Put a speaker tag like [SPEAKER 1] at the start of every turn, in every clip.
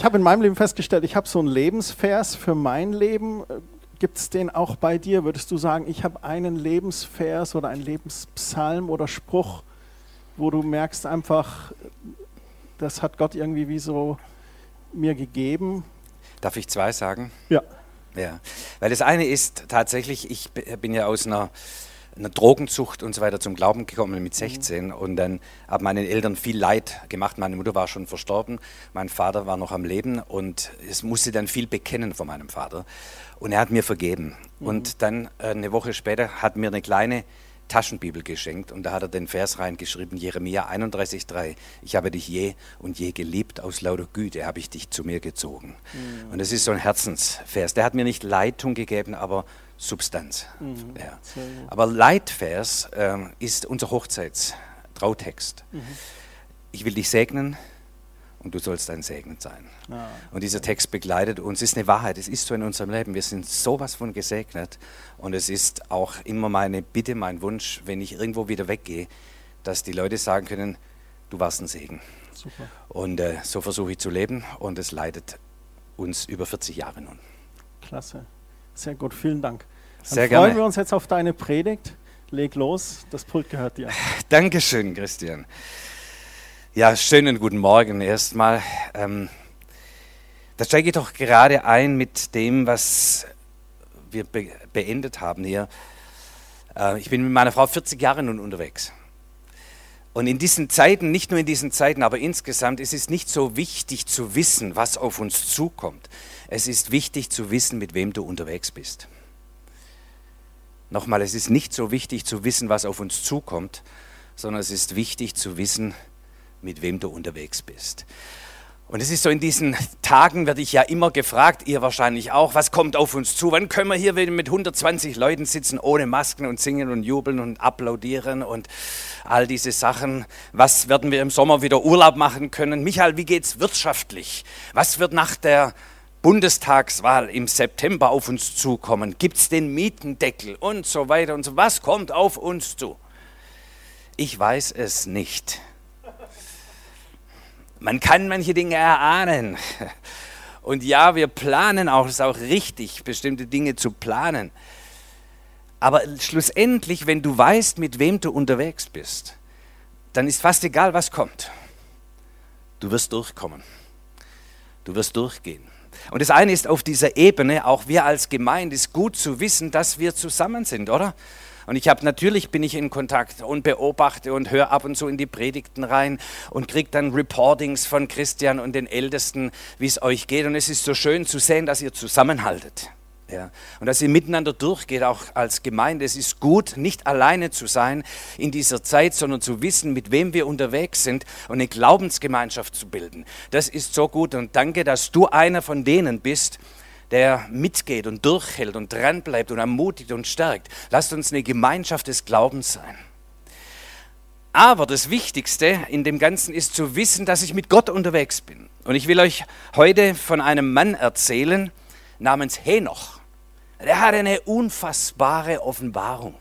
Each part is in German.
[SPEAKER 1] ich habe in meinem Leben festgestellt, ich habe so einen Lebensvers für mein Leben. Gibt es den auch bei dir? Würdest du sagen, ich habe einen Lebensvers oder einen Lebenspsalm oder Spruch, wo du merkst einfach, das hat Gott irgendwie wie so mir gegeben?
[SPEAKER 2] Darf ich zwei sagen?
[SPEAKER 1] Ja.
[SPEAKER 2] Ja, weil das eine ist tatsächlich, ich bin ja aus einer, einer Drogenzucht und so weiter zum Glauben gekommen mit 16 mhm. und dann haben meine Eltern viel Leid gemacht. Meine Mutter war schon verstorben, mein Vater war noch am Leben und es musste dann viel bekennen von meinem Vater und er hat mir vergeben. Mhm. Und dann äh, eine Woche später hat mir eine kleine Taschenbibel geschenkt und da hat er den Vers reingeschrieben, Jeremia 31,3. Ich habe dich je und je geliebt, aus lauter Güte habe ich dich zu mir gezogen. Mhm. Und das ist so ein Herzensvers. Der hat mir nicht Leitung gegeben, aber Substanz. Mhm. Ja. Aber Leitvers äh, ist unser Hochzeitstrautext. Mhm. Ich will dich segnen, und du sollst ein Segen sein. Ah, und dieser Text begleitet uns, ist eine Wahrheit, es ist so in unserem Leben. Wir sind sowas von gesegnet und es ist auch immer meine Bitte, mein Wunsch, wenn ich irgendwo wieder weggehe, dass die Leute sagen können, du warst ein Segen. Super. Und äh, so versuche ich zu leben und es leitet uns über 40 Jahre nun.
[SPEAKER 1] Klasse, sehr gut, vielen Dank.
[SPEAKER 2] Dann sehr freuen
[SPEAKER 1] gerne. wir uns jetzt auf deine Predigt. Leg los, das Pult gehört dir.
[SPEAKER 2] Dankeschön, Christian. Ja, schönen guten Morgen erstmal. Ähm, da steige ich doch gerade ein mit dem, was wir be beendet haben hier. Äh, ich bin mit meiner Frau 40 Jahre nun unterwegs. Und in diesen Zeiten, nicht nur in diesen Zeiten, aber insgesamt ist es nicht so wichtig zu wissen, was auf uns zukommt. Es ist wichtig zu wissen, mit wem du unterwegs bist. Nochmal, es ist nicht so wichtig zu wissen, was auf uns zukommt, sondern es ist wichtig zu wissen, mit wem du unterwegs bist. Und es ist so, in diesen Tagen werde ich ja immer gefragt, ihr wahrscheinlich auch, was kommt auf uns zu? Wann können wir hier wieder mit 120 Leuten sitzen, ohne Masken und singen und jubeln und applaudieren und all diese Sachen? Was werden wir im Sommer wieder Urlaub machen können? Michael, wie geht's wirtschaftlich? Was wird nach der Bundestagswahl im September auf uns zukommen? Gibt es den Mietendeckel und so weiter und so? Was kommt auf uns zu? Ich weiß es nicht. Man kann manche Dinge erahnen. Und ja, wir planen auch, es ist auch richtig, bestimmte Dinge zu planen. Aber schlussendlich, wenn du weißt, mit wem du unterwegs bist, dann ist fast egal, was kommt. Du wirst durchkommen. Du wirst durchgehen. Und das eine ist auf dieser Ebene, auch wir als Gemeinde, ist gut zu wissen, dass wir zusammen sind, oder? Und ich habe natürlich bin ich in Kontakt und beobachte und höre ab und zu in die Predigten rein und kriege dann Reportings von Christian und den Ältesten, wie es euch geht. Und es ist so schön zu sehen, dass ihr zusammenhaltet. Ja. Und dass ihr miteinander durchgeht, auch als Gemeinde. Es ist gut, nicht alleine zu sein in dieser Zeit, sondern zu wissen, mit wem wir unterwegs sind und eine Glaubensgemeinschaft zu bilden. Das ist so gut und danke, dass du einer von denen bist, der mitgeht und durchhält und dranbleibt und ermutigt und stärkt. Lasst uns eine Gemeinschaft des Glaubens sein. Aber das Wichtigste in dem Ganzen ist zu wissen, dass ich mit Gott unterwegs bin. Und ich will euch heute von einem Mann erzählen namens Henoch. Der hatte eine unfassbare Offenbarung.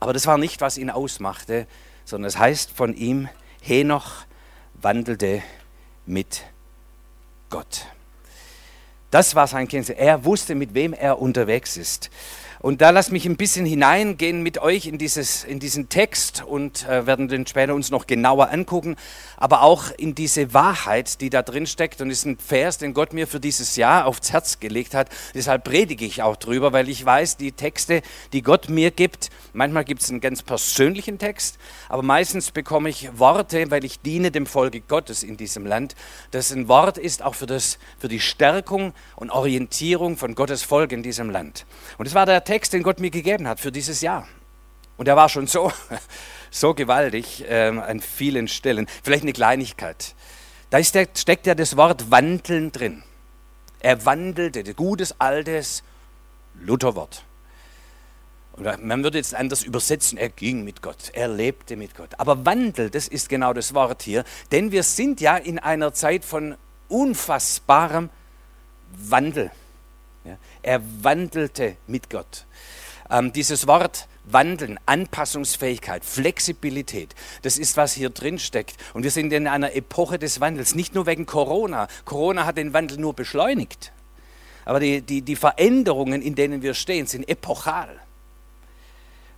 [SPEAKER 2] Aber das war nicht, was ihn ausmachte, sondern es heißt von ihm, Henoch wandelte mit Gott. Das war sein Kind. Er wusste, mit wem er unterwegs ist. Und da lasst mich ein bisschen hineingehen mit euch in, dieses, in diesen Text und äh, werden den später uns noch genauer angucken, aber auch in diese Wahrheit, die da drin steckt. Und ist ein Vers, den Gott mir für dieses Jahr aufs Herz gelegt hat. Deshalb predige ich auch drüber, weil ich weiß, die Texte, die Gott mir gibt, manchmal gibt es einen ganz persönlichen Text, aber meistens bekomme ich Worte, weil ich diene dem Volke Gottes in diesem Land, das ein Wort ist auch für, das, für die Stärkung und Orientierung von Gottes Volk in diesem Land. Und es war der Text, den Gott mir gegeben hat für dieses Jahr. Und er war schon so, so gewaltig ähm, an vielen Stellen. Vielleicht eine Kleinigkeit. Da der, steckt ja das Wort wandeln drin. Er wandelte, gutes altes Lutherwort. Und man würde jetzt anders übersetzen, er ging mit Gott, er lebte mit Gott. Aber Wandel, das ist genau das Wort hier, denn wir sind ja in einer Zeit von unfassbarem Wandel. Ja, er wandelte mit Gott. Ähm, dieses Wort Wandeln, Anpassungsfähigkeit, Flexibilität, das ist, was hier drin steckt. Und wir sind in einer Epoche des Wandels, nicht nur wegen Corona. Corona hat den Wandel nur beschleunigt. Aber die, die, die Veränderungen, in denen wir stehen, sind epochal.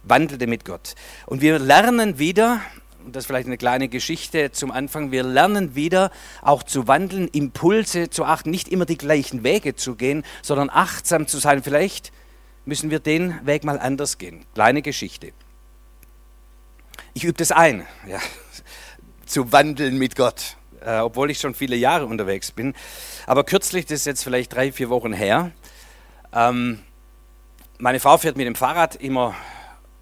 [SPEAKER 2] Wandelte mit Gott. Und wir lernen wieder, das ist vielleicht eine kleine Geschichte zum Anfang, wir lernen wieder auch zu wandeln, Impulse zu achten, nicht immer die gleichen Wege zu gehen, sondern achtsam zu sein. Vielleicht müssen wir den Weg mal anders gehen. Kleine Geschichte. Ich übe das ein, ja, zu wandeln mit Gott, äh, obwohl ich schon viele Jahre unterwegs bin. Aber kürzlich, das ist jetzt vielleicht drei, vier Wochen her, ähm, meine Frau fährt mit dem Fahrrad immer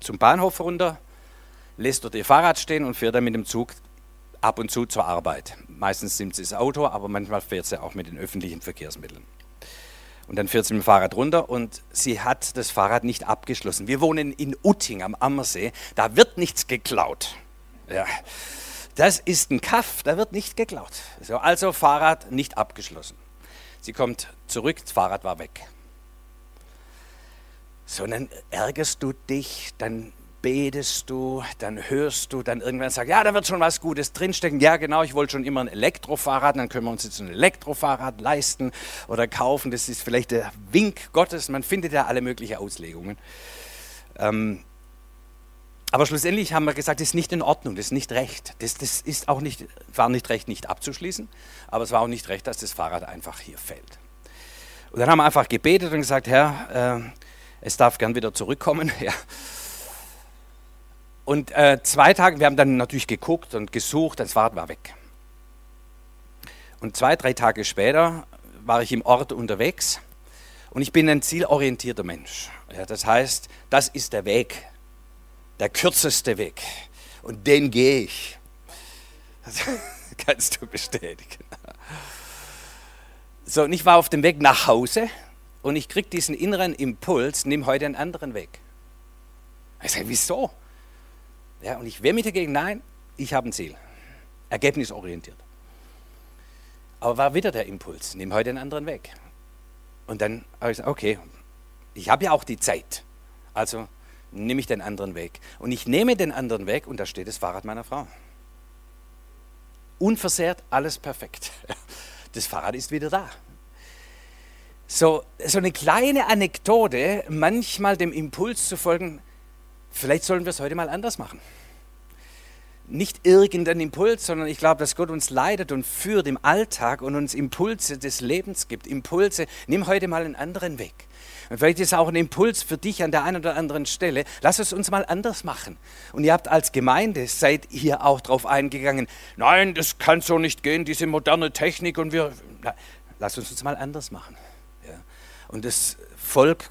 [SPEAKER 2] zum Bahnhof runter, lässt dort ihr Fahrrad stehen und fährt dann mit dem Zug ab und zu zur Arbeit. Meistens nimmt sie das Auto, aber manchmal fährt sie auch mit den öffentlichen Verkehrsmitteln. Und dann fährt sie mit dem Fahrrad runter und sie hat das Fahrrad nicht abgeschlossen. Wir wohnen in Utting am Ammersee, da wird nichts geklaut. Ja. Das ist ein Kaff, da wird nicht geklaut. So, also Fahrrad nicht abgeschlossen. Sie kommt zurück, das Fahrrad war weg. So, dann ärgerst du dich, dann betest du, dann hörst du, dann irgendwann sagst, ja, da wird schon was Gutes drinstecken. Ja, genau, ich wollte schon immer ein Elektrofahrrad, dann können wir uns jetzt ein Elektrofahrrad leisten oder kaufen. Das ist vielleicht der Wink Gottes. Man findet ja alle möglichen Auslegungen. Ähm, aber schlussendlich haben wir gesagt, das ist nicht in Ordnung, das ist nicht recht. Das, das ist auch nicht, war nicht recht, nicht abzuschließen, aber es war auch nicht recht, dass das Fahrrad einfach hier fällt. Und dann haben wir einfach gebetet und gesagt, Herr, äh, es darf gern wieder zurückkommen. Ja. Und äh, zwei Tage, wir haben dann natürlich geguckt und gesucht, das Fahrrad war weg. Und zwei, drei Tage später war ich im Ort unterwegs und ich bin ein zielorientierter Mensch. Ja, das heißt, das ist der Weg, der kürzeste Weg und den gehe ich. Das kannst du bestätigen. So, und ich war auf dem Weg nach Hause und ich kriege diesen inneren Impuls, nimm heute einen anderen Weg. Ich sage, wieso? Ja, und ich wehre mich dagegen, nein, ich habe ein Ziel. Ergebnisorientiert. Aber war wieder der Impuls, nimm heute einen anderen Weg. Und dann habe ich gesagt, okay, ich habe ja auch die Zeit. Also nehme ich den anderen Weg. Und ich nehme den anderen Weg und da steht das Fahrrad meiner Frau. Unversehrt, alles perfekt. Das Fahrrad ist wieder da. So, so eine kleine Anekdote, manchmal dem Impuls zu folgen, Vielleicht sollen wir es heute mal anders machen. Nicht irgendein Impuls, sondern ich glaube, dass Gott uns leidet und führt im Alltag und uns Impulse des Lebens gibt. Impulse, nimm heute mal einen anderen Weg. Und vielleicht ist auch ein Impuls für dich an der einen oder anderen Stelle. Lass es uns mal anders machen. Und ihr habt als Gemeinde, seid ihr auch darauf eingegangen, nein, das kann so nicht gehen, diese moderne Technik und wir, na, lass uns uns mal anders machen. Ja. Und das Volk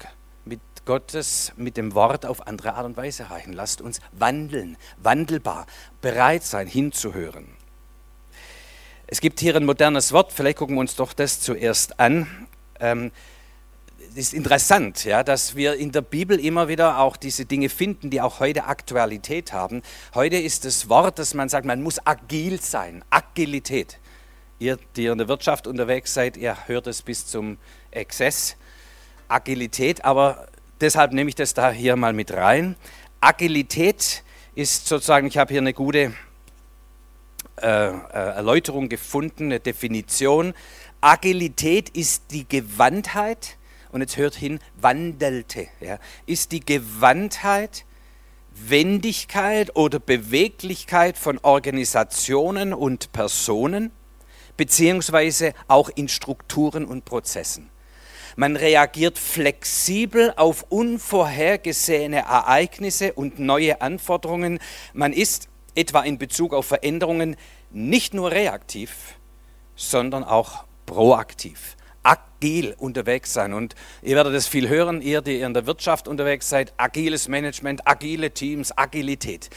[SPEAKER 2] Gottes mit dem Wort auf andere Art und Weise erreichen. Lasst uns wandeln, wandelbar, bereit sein, hinzuhören. Es gibt hier ein modernes Wort, vielleicht gucken wir uns doch das zuerst an. Ähm, ist interessant, ja, dass wir in der Bibel immer wieder auch diese Dinge finden, die auch heute Aktualität haben. Heute ist das Wort, dass man sagt, man muss agil sein, Agilität. Ihr, die in der Wirtschaft unterwegs seid, ihr hört es bis zum Exzess, Agilität, aber deshalb nehme ich das da hier mal mit rein. Agilität ist sozusagen, ich habe hier eine gute äh, äh, Erläuterung gefunden, eine Definition. Agilität ist die Gewandtheit, und jetzt hört hin, wandelte, ja, ist die Gewandtheit, Wendigkeit oder Beweglichkeit von Organisationen und Personen, beziehungsweise auch in Strukturen und Prozessen. Man reagiert flexibel auf unvorhergesehene Ereignisse und neue Anforderungen. Man ist etwa in Bezug auf Veränderungen nicht nur reaktiv, sondern auch proaktiv agil unterwegs sein. Und ihr werdet es viel hören, ihr, die in der Wirtschaft unterwegs seid, agiles Management, agile Teams, Agilität.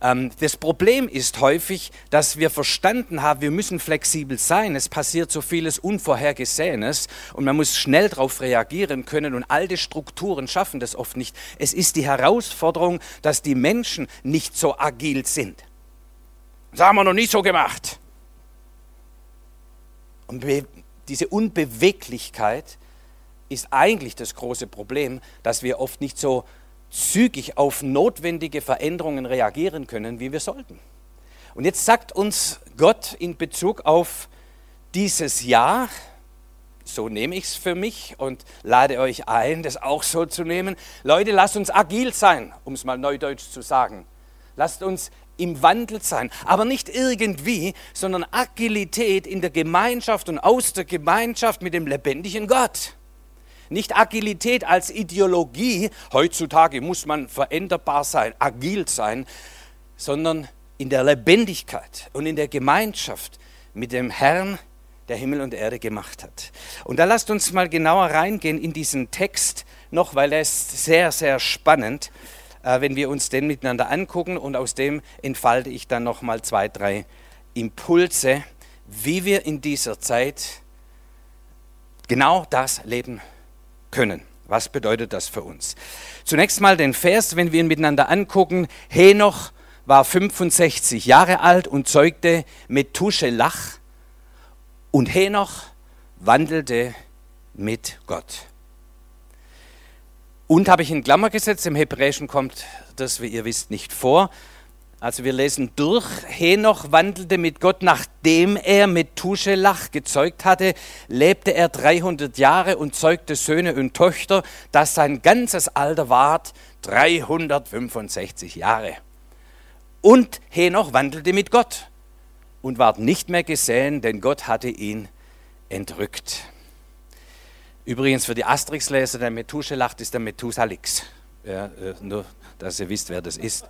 [SPEAKER 2] Ähm, das Problem ist häufig, dass wir verstanden haben, wir müssen flexibel sein. Es passiert so vieles Unvorhergesehenes und man muss schnell darauf reagieren können und alte Strukturen schaffen das oft nicht. Es ist die Herausforderung, dass die Menschen nicht so agil sind. Das haben wir noch nicht so gemacht. Und diese Unbeweglichkeit ist eigentlich das große Problem, dass wir oft nicht so zügig auf notwendige Veränderungen reagieren können, wie wir sollten. Und jetzt sagt uns Gott in Bezug auf dieses Jahr, so nehme ich es für mich und lade euch ein, das auch so zu nehmen. Leute, lasst uns agil sein, um es mal neudeutsch zu sagen. Lasst uns im Wandel sein, aber nicht irgendwie, sondern Agilität in der Gemeinschaft und aus der Gemeinschaft mit dem lebendigen Gott. Nicht Agilität als Ideologie, heutzutage muss man veränderbar sein, agil sein, sondern in der Lebendigkeit und in der Gemeinschaft mit dem Herrn, der Himmel und Erde gemacht hat. Und da lasst uns mal genauer reingehen in diesen Text noch, weil er ist sehr, sehr spannend, äh, wenn wir uns den miteinander angucken und aus dem entfalte ich dann noch mal zwei, drei Impulse, wie wir in dieser Zeit genau das leben können. Was bedeutet das für uns? Zunächst mal den Vers, wenn wir ihn miteinander angucken. Henoch war 65 Jahre alt und zeugte Methuselach und Henoch wandelte mit Gott. Und habe ich in Klammer gesetzt, im Hebräischen kommt das, wie ihr wisst, nicht vor. Also wir lesen durch, Henoch wandelte mit Gott, nachdem er mit Tuschelach gezeugt hatte, lebte er 300 Jahre und zeugte Söhne und Töchter, dass sein ganzes Alter ward 365 Jahre. Und Henoch wandelte mit Gott und ward nicht mehr gesehen, denn Gott hatte ihn entrückt. Übrigens für die Asterix-Leser, der Methuselach ist der Methusalix. Ja, äh, nur, dass ihr wisst, wer das ist.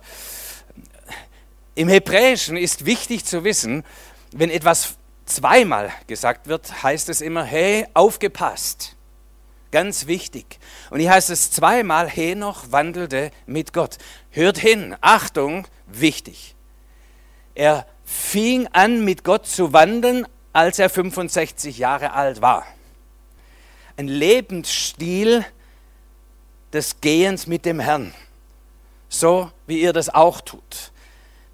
[SPEAKER 2] Im Hebräischen ist wichtig zu wissen, wenn etwas zweimal gesagt wird, heißt es immer, hey, aufgepasst. Ganz wichtig. Und hier heißt es zweimal, Henoch wandelte mit Gott. Hört hin, Achtung, wichtig. Er fing an, mit Gott zu wandeln, als er 65 Jahre alt war. Ein Lebensstil des Gehens mit dem Herrn. So wie ihr das auch tut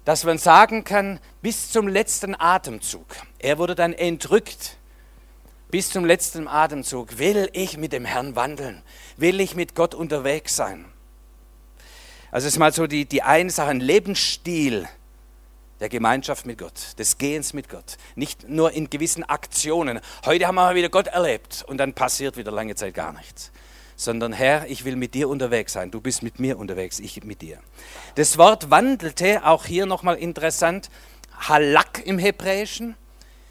[SPEAKER 2] dass man sagen kann, bis zum letzten Atemzug, er wurde dann entrückt, bis zum letzten Atemzug will ich mit dem Herrn wandeln, will ich mit Gott unterwegs sein. Also es ist mal so die, die eine Sache, ein Lebensstil der Gemeinschaft mit Gott, des Gehens mit Gott. Nicht nur in gewissen Aktionen. Heute haben wir mal wieder Gott erlebt und dann passiert wieder lange Zeit gar nichts sondern Herr, ich will mit dir unterwegs sein. Du bist mit mir unterwegs, ich mit dir. Das Wort wandelte, auch hier nochmal interessant, Halak im Hebräischen,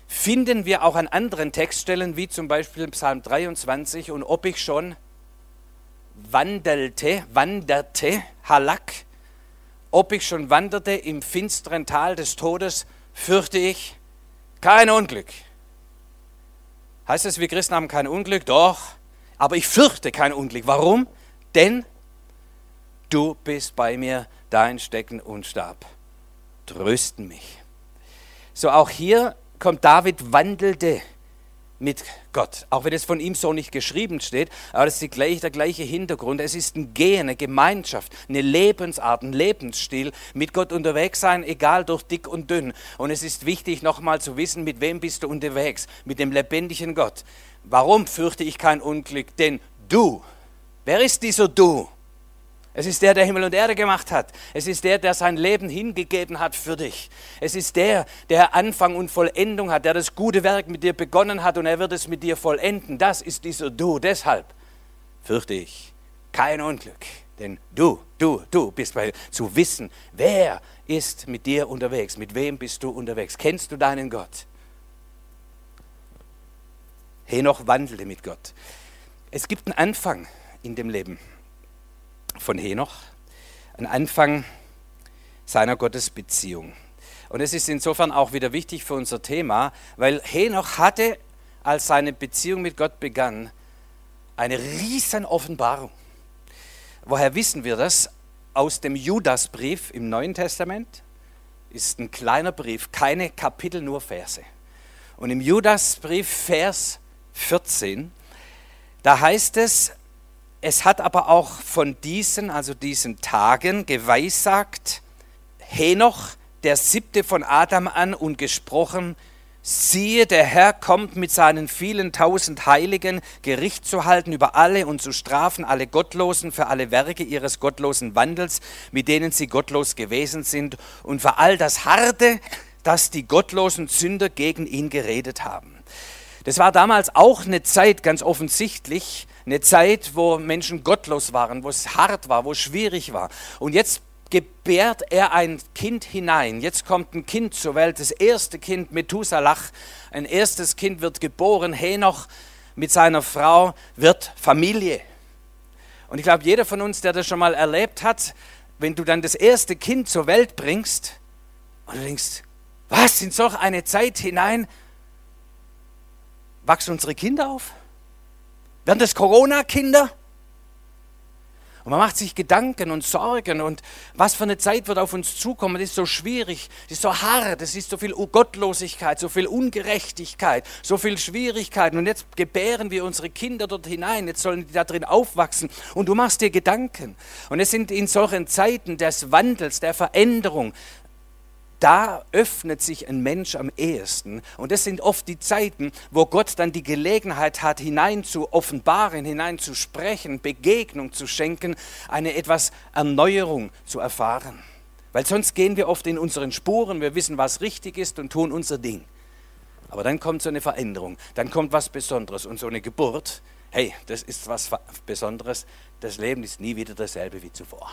[SPEAKER 2] finden wir auch an anderen Textstellen, wie zum Beispiel Psalm 23 und ob ich schon wandelte, wanderte, Halak, ob ich schon wanderte im finsteren Tal des Todes, fürchte ich kein Unglück. Heißt es, wir Christen haben kein Unglück? Doch, aber ich fürchte kein Unglück. Warum? Denn du bist bei mir, dein Stecken und Stab trösten mich. So auch hier kommt David wandelte mit Gott. Auch wenn es von ihm so nicht geschrieben steht, aber es ist gleich, der gleiche Hintergrund. Es ist ein Gehen, eine Gemeinschaft, eine Lebensart, ein Lebensstil, mit Gott unterwegs sein, egal durch dick und dünn. Und es ist wichtig, nochmal zu wissen, mit wem bist du unterwegs? Mit dem lebendigen Gott. Warum fürchte ich kein Unglück? Denn du, wer ist dieser du? Es ist der, der Himmel und Erde gemacht hat. Es ist der, der sein Leben hingegeben hat für dich. Es ist der, der Anfang und Vollendung hat, der das gute Werk mit dir begonnen hat und er wird es mit dir vollenden. Das ist dieser Du. Deshalb fürchte ich kein Unglück. Denn du, du, du bist bei zu wissen, wer ist mit dir unterwegs, mit wem bist du unterwegs. Kennst du deinen Gott? Henoch wandelte mit Gott. Es gibt einen Anfang in dem Leben von Henoch, einen Anfang seiner Gottesbeziehung. Und es ist insofern auch wieder wichtig für unser Thema, weil Henoch hatte, als seine Beziehung mit Gott begann, eine riesen Offenbarung. Woher wissen wir das? Aus dem Judasbrief im Neuen Testament ist ein kleiner Brief, keine Kapitel, nur Verse. Und im Judasbrief Vers 14, da heißt es, es hat aber auch von diesen, also diesen Tagen, geweissagt, Henoch, der siebte von Adam an, und gesprochen, Siehe, der Herr kommt mit seinen vielen tausend Heiligen, Gericht zu halten über alle und zu strafen alle Gottlosen für alle Werke ihres gottlosen Wandels, mit denen sie gottlos gewesen sind, und für all das Harte, das die gottlosen Sünder gegen ihn geredet haben. Das war damals auch eine Zeit, ganz offensichtlich, eine Zeit, wo Menschen gottlos waren, wo es hart war, wo es schwierig war. Und jetzt gebärt er ein Kind hinein. Jetzt kommt ein Kind zur Welt, das erste Kind, Methuselah. Ein erstes Kind wird geboren, Henoch mit seiner Frau wird Familie. Und ich glaube, jeder von uns, der das schon mal erlebt hat, wenn du dann das erste Kind zur Welt bringst und du denkst, was, in solch eine Zeit hinein wachsen unsere Kinder auf? Werden das Corona-Kinder? Und man macht sich Gedanken und Sorgen und was für eine Zeit wird auf uns zukommen. Das ist so schwierig, das ist so hart, es ist so viel Gottlosigkeit, so viel Ungerechtigkeit, so viel Schwierigkeiten. Und jetzt gebären wir unsere Kinder dort hinein, jetzt sollen die da drin aufwachsen. Und du machst dir Gedanken. Und es sind in solchen Zeiten des Wandels, der Veränderung, da öffnet sich ein Mensch am ehesten. Und das sind oft die Zeiten, wo Gott dann die Gelegenheit hat, hinein zu offenbaren, hinein zu sprechen, Begegnung zu schenken, eine etwas Erneuerung zu erfahren. Weil sonst gehen wir oft in unseren Spuren, wir wissen, was richtig ist und tun unser Ding. Aber dann kommt so eine Veränderung, dann kommt was Besonderes und so eine Geburt. Hey, das ist was Besonderes. Das Leben ist nie wieder dasselbe wie zuvor.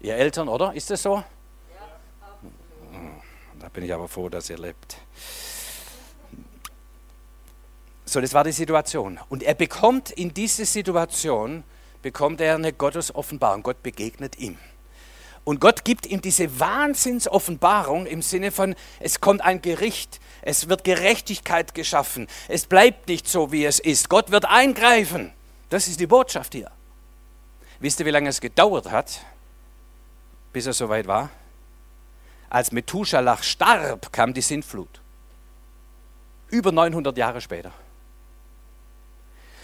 [SPEAKER 2] Ihr Eltern, oder? Ist das so? Da bin ich aber froh, dass ihr lebt. So, das war die Situation. Und er bekommt in diese Situation, bekommt er eine Gottesoffenbarung. Gott begegnet ihm. Und Gott gibt ihm diese Wahnsinnsoffenbarung im Sinne von, es kommt ein Gericht, es wird Gerechtigkeit geschaffen, es bleibt nicht so, wie es ist. Gott wird eingreifen. Das ist die Botschaft hier. Wisst ihr, wie lange es gedauert hat, bis er soweit war? Als Methuselah starb, kam die Sintflut. Über 900 Jahre später.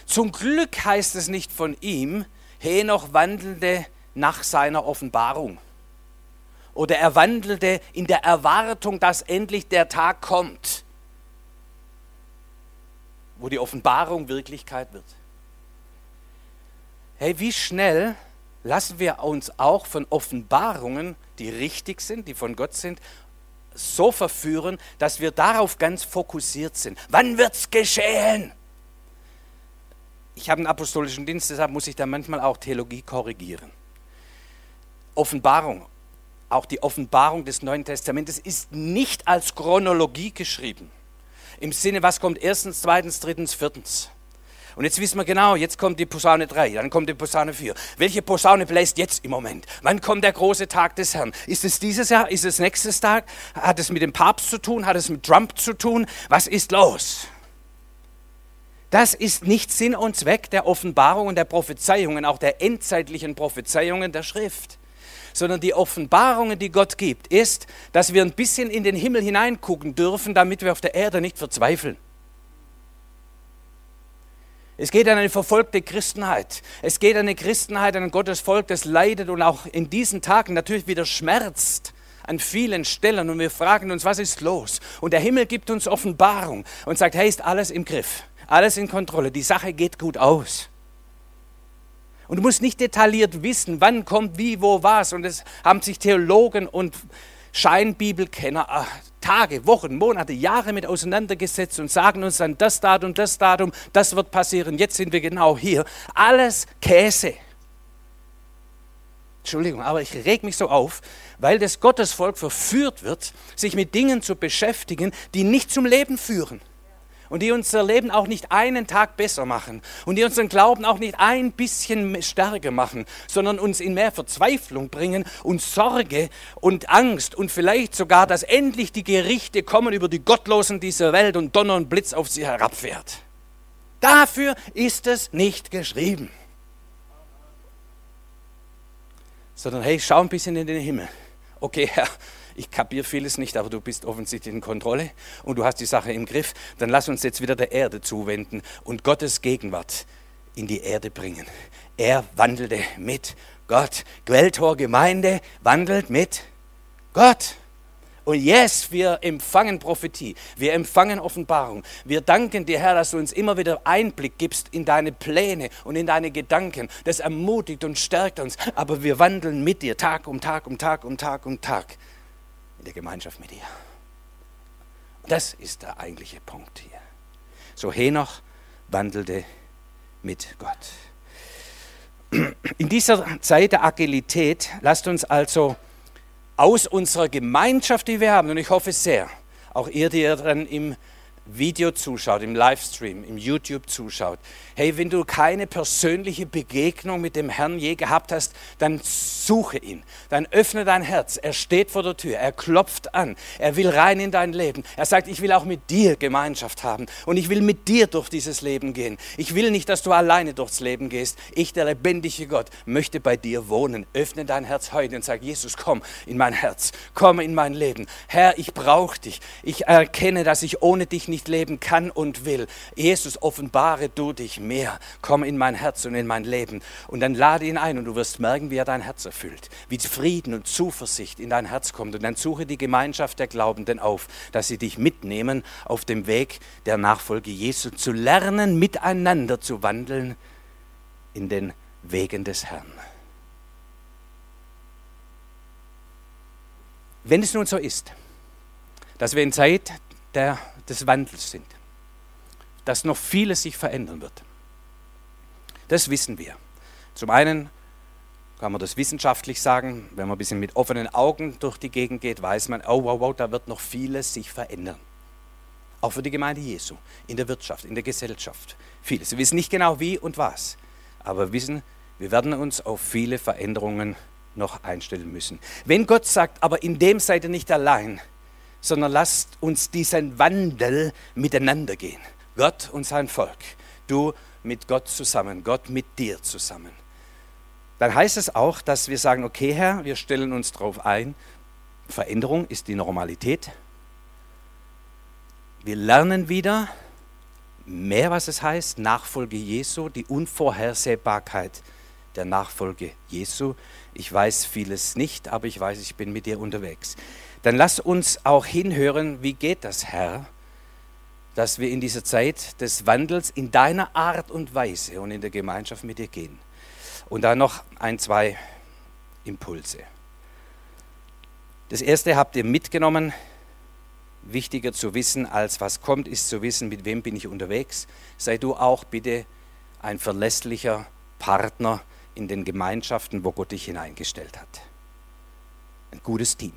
[SPEAKER 2] Zum Glück heißt es nicht von ihm, Henoch wandelte nach seiner Offenbarung. Oder er wandelte in der Erwartung, dass endlich der Tag kommt, wo die Offenbarung Wirklichkeit wird. Hey, wie schnell lassen wir uns auch von Offenbarungen, die richtig sind, die von Gott sind, so verführen, dass wir darauf ganz fokussiert sind. Wann wird es geschehen? Ich habe einen apostolischen Dienst, deshalb muss ich da manchmal auch Theologie korrigieren. Offenbarung, auch die Offenbarung des Neuen Testamentes ist nicht als Chronologie geschrieben. Im Sinne, was kommt erstens, zweitens, drittens, viertens und jetzt wissen wir genau, jetzt kommt die Posaune 3, dann kommt die Posaune 4. Welche Posaune bläst jetzt im Moment? Wann kommt der große Tag des Herrn? Ist es dieses Jahr? Ist es nächstes Tag? Hat es mit dem Papst zu tun? Hat es mit Trump zu tun? Was ist los? Das ist nicht Sinn und Zweck der Offenbarungen, der Prophezeiungen, auch der endzeitlichen Prophezeiungen der Schrift sondern die Offenbarungen, die Gott gibt, ist, dass wir ein bisschen in den Himmel hineingucken dürfen, damit wir auf der Erde nicht verzweifeln. Es geht an eine verfolgte Christenheit. Es geht an eine Christenheit, an ein Gottes Volk, das leidet und auch in diesen Tagen natürlich wieder schmerzt an vielen Stellen. Und wir fragen uns, was ist los? Und der Himmel gibt uns Offenbarung und sagt, hey, ist alles im Griff, alles in Kontrolle, die Sache geht gut aus. Und du musst nicht detailliert wissen, wann kommt wie, wo, was. Und es haben sich Theologen und Scheinbibelkenner ah, Tage, Wochen, Monate, Jahre mit auseinandergesetzt und sagen uns dann das Datum, das Datum, das wird passieren, jetzt sind wir genau hier. Alles Käse. Entschuldigung, aber ich reg mich so auf, weil das Gottesvolk verführt wird, sich mit Dingen zu beschäftigen, die nicht zum Leben führen und die unser Leben auch nicht einen Tag besser machen und die unseren Glauben auch nicht ein bisschen stärker machen, sondern uns in mehr Verzweiflung bringen und Sorge und Angst und vielleicht sogar, dass endlich die Gerichte kommen über die Gottlosen dieser Welt und Donner und Blitz auf sie herabfährt. Dafür ist es nicht geschrieben. Sondern hey, schau ein bisschen in den Himmel. Okay, Herr, ich kapiere vieles nicht, aber du bist offensichtlich in Kontrolle und du hast die Sache im Griff, dann lass uns jetzt wieder der Erde zuwenden und Gottes Gegenwart in die Erde bringen. Er wandelte mit Gott. Quelltor Gemeinde wandelt mit Gott. Und yes, wir empfangen Prophetie, wir empfangen Offenbarung. Wir danken dir, Herr, dass du uns immer wieder Einblick gibst in deine Pläne und in deine Gedanken. Das ermutigt und stärkt uns. Aber wir wandeln mit dir Tag um Tag um Tag um Tag um Tag in der Gemeinschaft mit dir. Das ist der eigentliche Punkt hier. So Henoch wandelte mit Gott. In dieser Zeit der Agilität lasst uns also aus unserer Gemeinschaft, die wir haben, und ich hoffe sehr, auch ihr, die ihr dann im Video zuschaut, im Livestream, im YouTube zuschaut, hey, wenn du keine persönliche Begegnung mit dem Herrn je gehabt hast, dann suche ihn, dann öffne dein Herz. Er steht vor der Tür, er klopft an, er will rein in dein Leben. Er sagt, ich will auch mit dir Gemeinschaft haben und ich will mit dir durch dieses Leben gehen. Ich will nicht, dass du alleine durchs Leben gehst. Ich, der lebendige Gott, möchte bei dir wohnen. Öffne dein Herz heute und sag, Jesus, komm in mein Herz, komm in mein Leben. Herr, ich brauche dich. Ich erkenne, dass ich ohne dich nicht leben kann und will. Jesus, offenbare du dich mehr. Komm in mein Herz und in mein Leben. Und dann lade ihn ein und du wirst merken, wie er dein Herz erfüllt. Wie Frieden und Zuversicht in dein Herz kommt. Und dann suche die Gemeinschaft der Glaubenden auf, dass sie dich mitnehmen auf dem Weg der Nachfolge Jesu, zu lernen, miteinander zu wandeln in den Wegen des Herrn. Wenn es nun so ist, dass wir in Zeit der, des Wandels sind, dass noch vieles sich verändern wird, das wissen wir. Zum einen kann man das wissenschaftlich sagen, wenn man ein bisschen mit offenen Augen durch die Gegend geht, weiß man, oh wow, wow, da wird noch vieles sich verändern. Auch für die Gemeinde Jesu, in der Wirtschaft, in der Gesellschaft. Vieles. Wir wissen nicht genau wie und was, aber wissen, wir werden uns auf viele Veränderungen noch einstellen müssen. Wenn Gott sagt, aber in dem seid ihr nicht allein, sondern lasst uns diesen Wandel miteinander gehen. Gott und sein Volk. Du mit Gott zusammen, Gott mit dir zusammen. Dann heißt es auch, dass wir sagen, okay Herr, wir stellen uns darauf ein, Veränderung ist die Normalität. Wir lernen wieder mehr, was es heißt, Nachfolge Jesu, die Unvorhersehbarkeit der Nachfolge Jesu. Ich weiß vieles nicht, aber ich weiß, ich bin mit dir unterwegs. Dann lass uns auch hinhören, wie geht das, Herr? dass wir in dieser Zeit des Wandels in deiner Art und Weise und in der Gemeinschaft mit dir gehen. Und dann noch ein, zwei Impulse. Das erste habt ihr mitgenommen. Wichtiger zu wissen, als was kommt, ist zu wissen, mit wem bin ich unterwegs. Sei du auch bitte ein verlässlicher Partner in den Gemeinschaften, wo Gott dich hineingestellt hat. Ein gutes Team.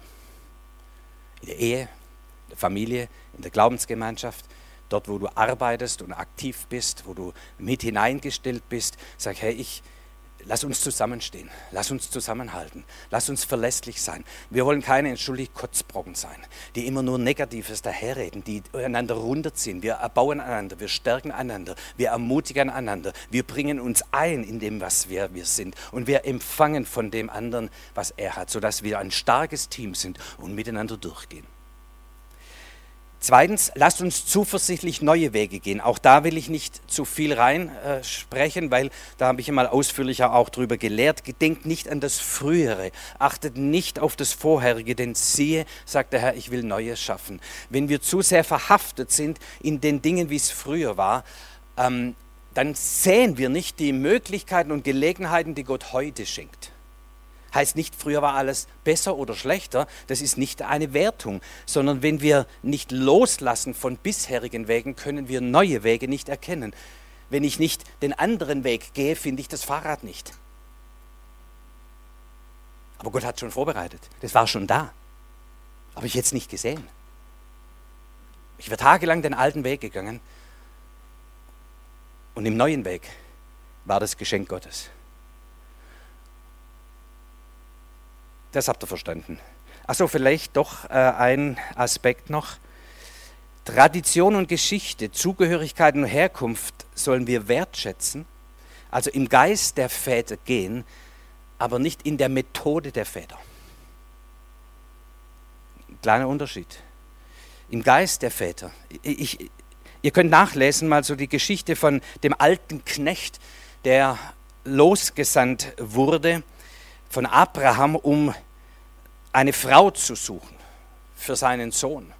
[SPEAKER 2] In der Ehe, in der Familie, in der Glaubensgemeinschaft, dort wo du arbeitest und aktiv bist, wo du mit hineingestellt bist, sag, hey, ich, lass uns zusammenstehen, lass uns zusammenhalten, lass uns verlässlich sein. Wir wollen keine, entschuldigt, Kotzbrocken sein, die immer nur Negatives daherreden, die einander runterziehen. Wir erbauen einander, wir stärken einander, wir ermutigen einander, wir bringen uns ein in dem, was wir, wir sind und wir empfangen von dem anderen, was er hat, sodass wir ein starkes Team sind und miteinander durchgehen. Zweitens, lasst uns zuversichtlich neue Wege gehen. Auch da will ich nicht zu viel rein äh, weil da habe ich einmal ausführlicher auch drüber gelehrt. Gedenkt nicht an das Frühere, achtet nicht auf das Vorherige, denn siehe, sagt der Herr, ich will Neues schaffen. Wenn wir zu sehr verhaftet sind in den Dingen, wie es früher war, ähm, dann sehen wir nicht die Möglichkeiten und Gelegenheiten, die Gott heute schenkt. Heißt nicht, früher war alles besser oder schlechter. Das ist nicht eine Wertung, sondern wenn wir nicht loslassen von bisherigen Wegen, können wir neue Wege nicht erkennen. Wenn ich nicht den anderen Weg gehe, finde ich das Fahrrad nicht. Aber Gott hat schon vorbereitet. Das war schon da. Habe ich jetzt nicht gesehen. Ich war tagelang den alten Weg gegangen und im neuen Weg war das Geschenk Gottes. Das habt ihr verstanden. Achso, vielleicht doch äh, ein Aspekt noch. Tradition und Geschichte, Zugehörigkeit und Herkunft sollen wir wertschätzen, also im Geist der Väter gehen, aber nicht in der Methode der Väter. Kleiner Unterschied. Im Geist der Väter. Ich, ihr könnt nachlesen mal so die Geschichte von dem alten Knecht, der losgesandt wurde von Abraham, um eine Frau zu suchen für seinen Sohn.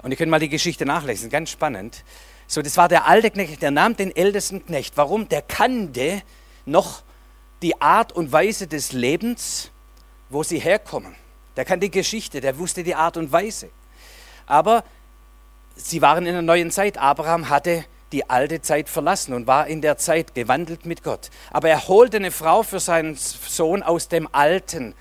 [SPEAKER 2] Und ihr könnt mal die Geschichte nachlesen, ganz spannend. So, das war der alte Knecht, der nahm den ältesten Knecht. Warum? Der kannte noch die Art und Weise des Lebens, wo sie herkommen. Der kannte die Geschichte, der wusste die Art und Weise. Aber sie waren in einer neuen Zeit. Abraham hatte die alte Zeit verlassen und war in der Zeit gewandelt mit Gott. Aber er holte eine Frau für seinen Sohn aus dem alten,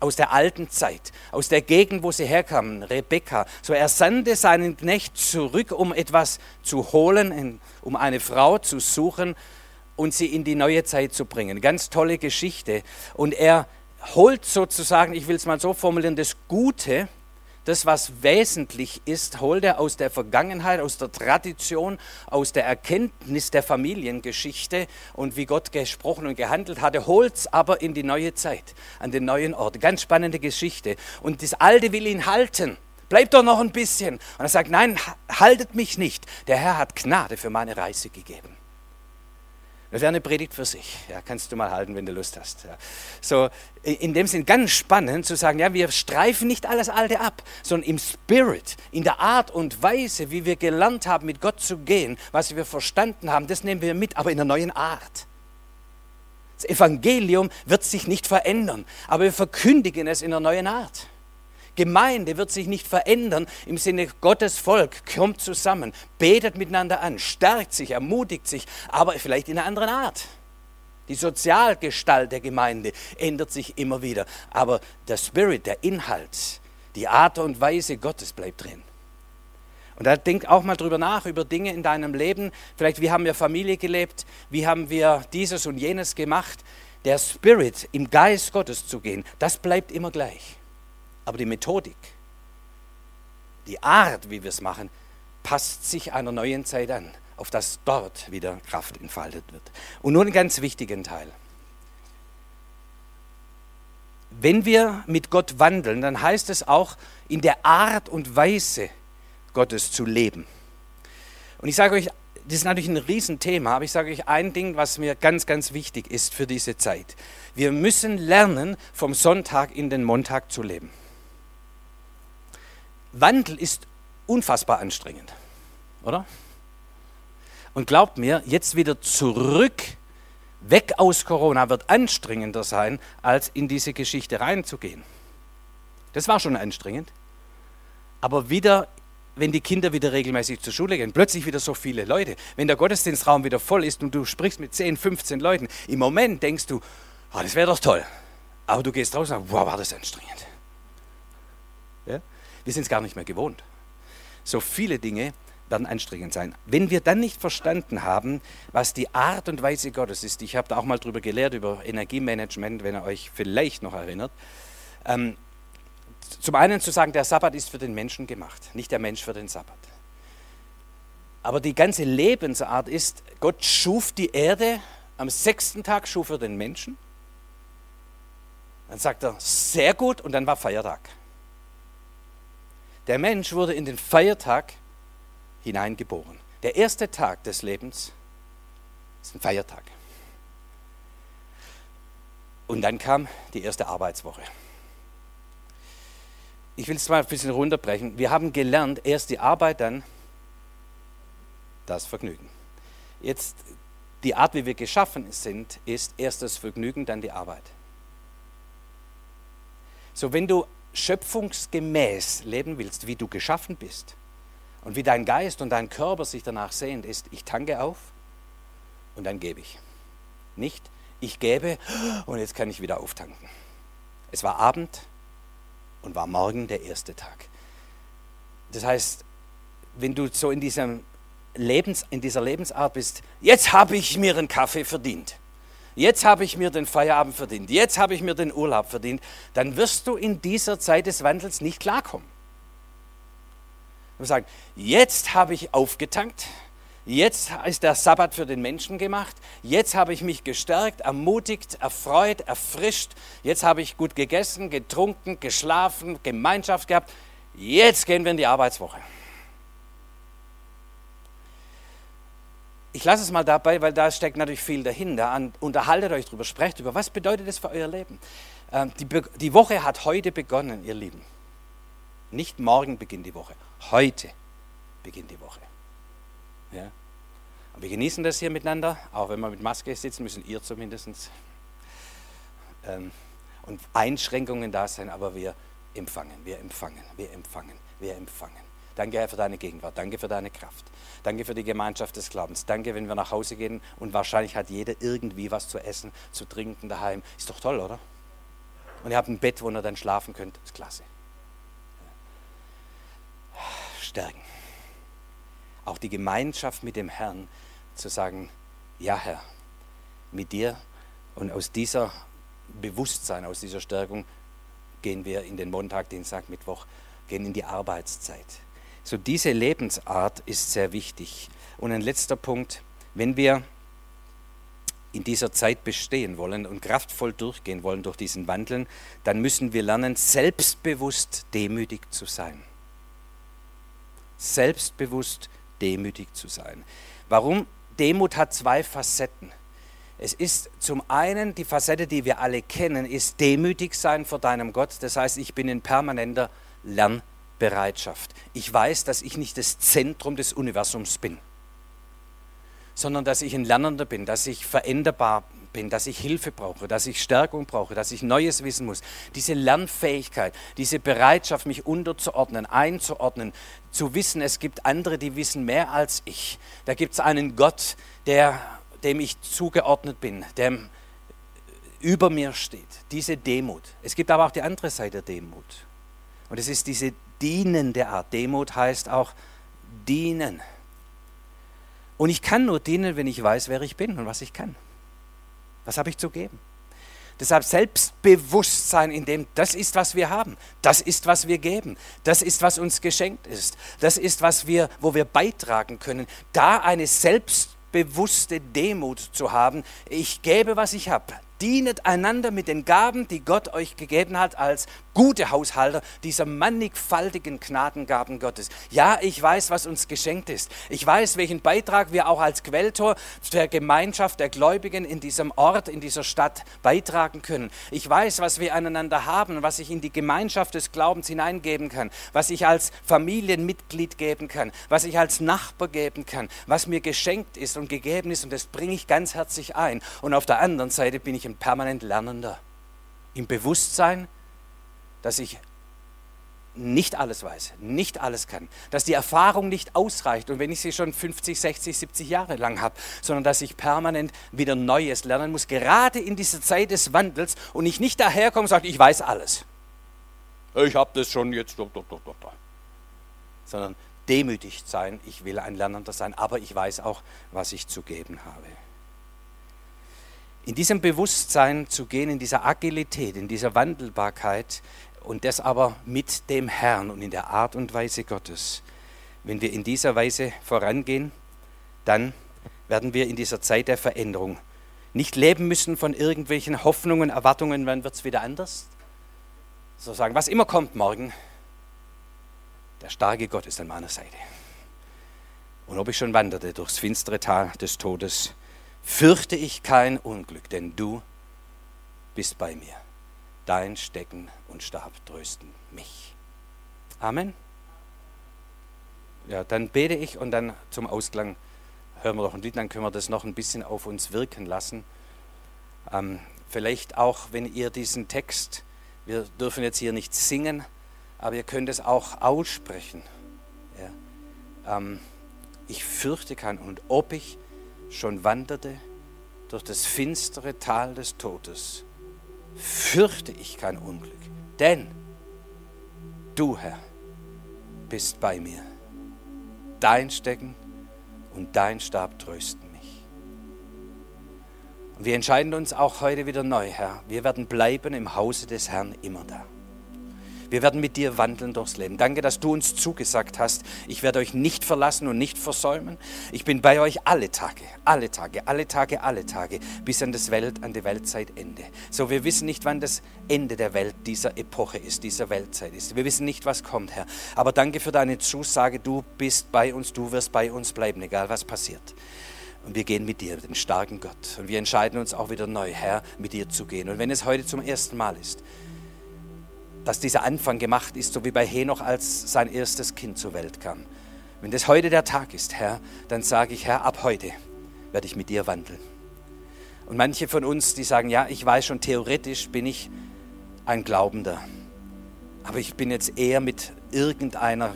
[SPEAKER 2] aus der alten Zeit, aus der Gegend, wo sie herkamen, Rebekka. So er sandte seinen Knecht zurück, um etwas zu holen, um eine Frau zu suchen und sie in die neue Zeit zu bringen. Ganz tolle Geschichte. Und er holt sozusagen, ich will es mal so formulieren, das Gute, das, was wesentlich ist, holt er aus der Vergangenheit, aus der Tradition, aus der Erkenntnis der Familiengeschichte und wie Gott gesprochen und gehandelt hatte, holt es aber in die neue Zeit, an den neuen Ort. Ganz spannende Geschichte. Und das Alte will ihn halten. Bleibt doch noch ein bisschen. Und er sagt, nein, haltet mich nicht. Der Herr hat Gnade für meine Reise gegeben. Das wäre eine Predigt für sich. Ja, kannst du mal halten, wenn du Lust hast. Ja. So, in dem Sinn ganz spannend zu sagen, ja, wir streifen nicht alles Alte ab, sondern im Spirit, in der Art und Weise, wie wir gelernt haben, mit Gott zu gehen, was wir verstanden haben, das nehmen wir mit, aber in einer neuen Art. Das Evangelium wird sich nicht verändern, aber wir verkündigen es in einer neuen Art. Gemeinde wird sich nicht verändern im Sinne Gottes Volk kommt zusammen, betet miteinander an, stärkt sich, ermutigt sich, aber vielleicht in einer anderen Art. Die Sozialgestalt der Gemeinde ändert sich immer wieder, aber der Spirit, der Inhalt, die Art und Weise Gottes bleibt drin. Und da denk auch mal drüber nach, über Dinge in deinem Leben. Vielleicht, wie haben wir Familie gelebt? Wie haben wir dieses und jenes gemacht? Der Spirit, im Geist Gottes zu gehen, das bleibt immer gleich. Aber die Methodik, die Art, wie wir es machen, passt sich einer neuen Zeit an, auf das dort wieder Kraft entfaltet wird. Und nur einen ganz wichtigen Teil. Wenn wir mit Gott wandeln, dann heißt es auch, in der Art und Weise Gottes zu leben. Und ich sage euch, das ist natürlich ein Riesenthema, aber ich sage euch ein Ding, was mir ganz, ganz wichtig ist für diese Zeit. Wir müssen lernen, vom Sonntag in den Montag zu leben. Wandel ist unfassbar anstrengend, oder? Und glaubt mir, jetzt wieder zurück, weg aus Corona, wird anstrengender sein, als in diese Geschichte reinzugehen. Das war schon anstrengend. Aber wieder, wenn die Kinder wieder regelmäßig zur Schule gehen, plötzlich wieder so viele Leute, wenn der Gottesdienstraum wieder voll ist und du sprichst mit 10, 15 Leuten, im Moment denkst du, oh, das wäre doch toll. Aber du gehst raus und sagst, wow, war das anstrengend. Wir sind es gar nicht mehr gewohnt. So viele Dinge werden anstrengend sein. Wenn wir dann nicht verstanden haben, was die Art und Weise Gottes ist, ich habe da auch mal drüber gelehrt, über Energiemanagement, wenn ihr euch vielleicht noch erinnert. Ähm, zum einen zu sagen, der Sabbat ist für den Menschen gemacht, nicht der Mensch für den Sabbat. Aber die ganze Lebensart ist, Gott schuf die Erde, am sechsten Tag schuf er den Menschen. Dann sagt er, sehr gut, und dann war Feiertag. Der Mensch wurde in den Feiertag hineingeboren. Der erste Tag des Lebens ist ein Feiertag. Und dann kam die erste Arbeitswoche. Ich will es mal ein bisschen runterbrechen. Wir haben gelernt, erst die Arbeit, dann das Vergnügen. Jetzt die Art, wie wir geschaffen sind, ist erst das Vergnügen, dann die Arbeit. So, wenn du schöpfungsgemäß leben willst, wie du geschaffen bist und wie dein Geist und dein Körper sich danach sehnt, ist, ich tanke auf und dann gebe ich. Nicht, ich gebe und jetzt kann ich wieder auftanken. Es war Abend und war morgen der erste Tag. Das heißt, wenn du so in, diesem Lebens, in dieser Lebensart bist, jetzt habe ich mir einen Kaffee verdient jetzt habe ich mir den Feierabend verdient, jetzt habe ich mir den Urlaub verdient, dann wirst du in dieser Zeit des Wandels nicht klarkommen. Du sagst, jetzt habe ich aufgetankt, jetzt ist der Sabbat für den Menschen gemacht, jetzt habe ich mich gestärkt, ermutigt, erfreut, erfrischt, jetzt habe ich gut gegessen, getrunken, geschlafen, Gemeinschaft gehabt, jetzt gehen wir in die Arbeitswoche. Ich lasse es mal dabei, weil da steckt natürlich viel dahinter. An, unterhaltet euch darüber, sprecht über, was bedeutet das für euer Leben. Ähm, die, die Woche hat heute begonnen, ihr Lieben. Nicht morgen beginnt die Woche, heute beginnt die Woche. Ja? Und wir genießen das hier miteinander, auch wenn wir mit Maske sitzen müssen, ihr zumindest. Ähm, und Einschränkungen da sein, aber wir empfangen, wir empfangen, wir empfangen, wir empfangen. Danke, Herr, für deine Gegenwart. Danke für deine Kraft. Danke für die Gemeinschaft des Glaubens. Danke, wenn wir nach Hause gehen und wahrscheinlich hat jeder irgendwie was zu essen, zu trinken daheim. Ist doch toll, oder? Und ihr habt ein Bett, wo ihr dann schlafen könnt. Ist klasse. Stärken. Auch die Gemeinschaft mit dem Herrn zu sagen, ja Herr, mit dir und aus dieser Bewusstsein, aus dieser Stärkung gehen wir in den Montag, Dienstag, Mittwoch, gehen in die Arbeitszeit. So diese Lebensart ist sehr wichtig. Und ein letzter Punkt, wenn wir in dieser Zeit bestehen wollen und kraftvoll durchgehen wollen durch diesen Wandeln, dann müssen wir lernen, selbstbewusst demütig zu sein. Selbstbewusst demütig zu sein. Warum? Demut hat zwei Facetten. Es ist zum einen die Facette, die wir alle kennen, ist demütig sein vor deinem Gott. Das heißt, ich bin in permanenter Lernbereitschaft. Ich weiß, dass ich nicht das Zentrum des Universums bin sondern dass ich ein Lernender bin, dass ich veränderbar bin, dass ich Hilfe brauche, dass ich Stärkung brauche, dass ich Neues wissen muss. Diese Lernfähigkeit, diese Bereitschaft, mich unterzuordnen, einzuordnen, zu wissen, es gibt andere, die wissen mehr als ich. Da gibt es einen Gott, der, dem ich zugeordnet bin, der über mir steht. Diese Demut. Es gibt aber auch die andere Seite der Demut. Und es ist diese dienende Art. Demut heißt auch dienen. Und ich kann nur dienen, wenn ich weiß, wer ich bin und was ich kann. Was habe ich zu geben? Deshalb Selbstbewusstsein in dem, das ist, was wir haben, das ist, was wir geben, das ist, was uns geschenkt ist, das ist, was wir, wo wir beitragen können. Da eine selbstbewusste Demut zu haben, ich gebe, was ich habe, dienet einander mit den Gaben, die Gott euch gegeben hat, als gute Haushalter dieser mannigfaltigen Gnadengaben Gottes. Ja, ich weiß, was uns geschenkt ist. Ich weiß, welchen Beitrag wir auch als Quelltor der Gemeinschaft der Gläubigen in diesem Ort, in dieser Stadt beitragen können. Ich weiß, was wir aneinander haben, was ich in die Gemeinschaft des Glaubens hineingeben kann, was ich als Familienmitglied geben kann, was ich als Nachbar geben kann, was mir geschenkt ist und gegeben ist und das bringe ich ganz herzlich ein. Und auf der anderen Seite bin ich ein permanent Lernender. Im Bewusstsein, dass ich nicht alles weiß, nicht alles kann, dass die Erfahrung nicht ausreicht und wenn ich sie schon 50, 60, 70 Jahre lang habe, sondern dass ich permanent wieder Neues lernen muss, gerade in dieser Zeit des Wandels und ich nicht daherkomme und sage, ich weiß alles. Ich habe das schon jetzt, sondern demütig sein, ich will ein Lernender sein, aber ich weiß auch, was ich zu geben habe in diesem Bewusstsein zu gehen, in dieser Agilität, in dieser Wandelbarkeit und das aber mit dem Herrn und in der Art und Weise Gottes. Wenn wir in dieser Weise vorangehen, dann werden wir in dieser Zeit der Veränderung nicht leben müssen von irgendwelchen Hoffnungen, Erwartungen, wann wird es wieder anders. So sagen, was immer kommt morgen, der starke Gott ist an meiner Seite. Und ob ich schon wanderte durchs finstere Tal des Todes, fürchte ich kein Unglück, denn du bist bei mir. Dein Stecken und Stab trösten mich. Amen. Ja, dann bete ich und dann zum Ausklang hören wir noch ein Lied, dann können wir das noch ein bisschen auf uns wirken lassen. Ähm, vielleicht auch, wenn ihr diesen Text, wir dürfen jetzt hier nicht singen, aber ihr könnt es auch aussprechen. Ja. Ähm, ich fürchte kein und ob ich schon wanderte durch das finstere Tal des Todes, fürchte ich kein Unglück, denn du, Herr, bist bei mir. Dein Stecken und dein Stab trösten mich. Und wir entscheiden uns auch heute wieder neu, Herr. Wir werden bleiben im Hause des Herrn immer da. Wir werden mit dir wandeln durchs Leben. Danke, dass du uns zugesagt hast, ich werde euch nicht verlassen und nicht versäumen. Ich bin bei euch alle Tage, alle Tage, alle Tage, alle Tage, bis an das Welt, an die Weltzeitende. So, wir wissen nicht, wann das Ende der Welt dieser Epoche ist, dieser Weltzeit ist. Wir wissen nicht, was kommt, Herr. Aber danke für deine Zusage, du bist bei uns, du wirst bei uns bleiben, egal was passiert. Und wir gehen mit dir, den starken Gott. Und wir entscheiden uns auch wieder neu, Herr, mit dir zu gehen. Und wenn es heute zum ersten Mal ist, dass dieser Anfang gemacht ist, so wie bei Henoch, als sein erstes Kind zur Welt kam. Wenn das heute der Tag ist, Herr, dann sage ich, Herr, ab heute werde ich mit dir wandeln. Und manche von uns, die sagen, ja, ich weiß schon, theoretisch bin ich ein Glaubender, aber ich bin jetzt eher mit irgendeiner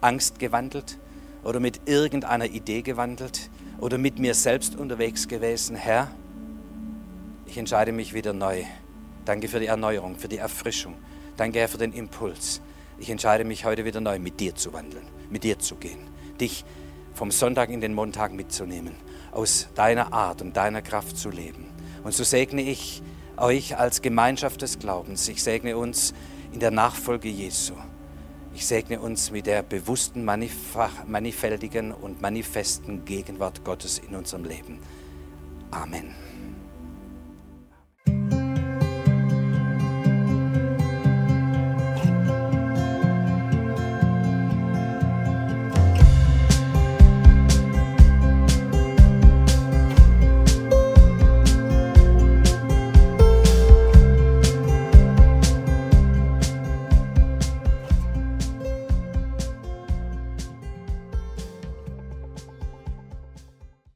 [SPEAKER 2] Angst gewandelt oder mit irgendeiner Idee gewandelt oder mit mir selbst unterwegs gewesen. Herr, ich entscheide mich wieder neu. Danke für die Erneuerung, für die Erfrischung. Danke, Herr, für den Impuls. Ich entscheide mich heute wieder neu, mit dir zu wandeln, mit dir zu gehen, dich vom Sonntag in den Montag mitzunehmen, aus deiner Art und deiner Kraft zu leben. Und so segne ich euch als Gemeinschaft des Glaubens. Ich segne uns in der Nachfolge Jesu. Ich segne uns mit der bewussten, mannigfältigen und manifesten Gegenwart Gottes in unserem Leben. Amen.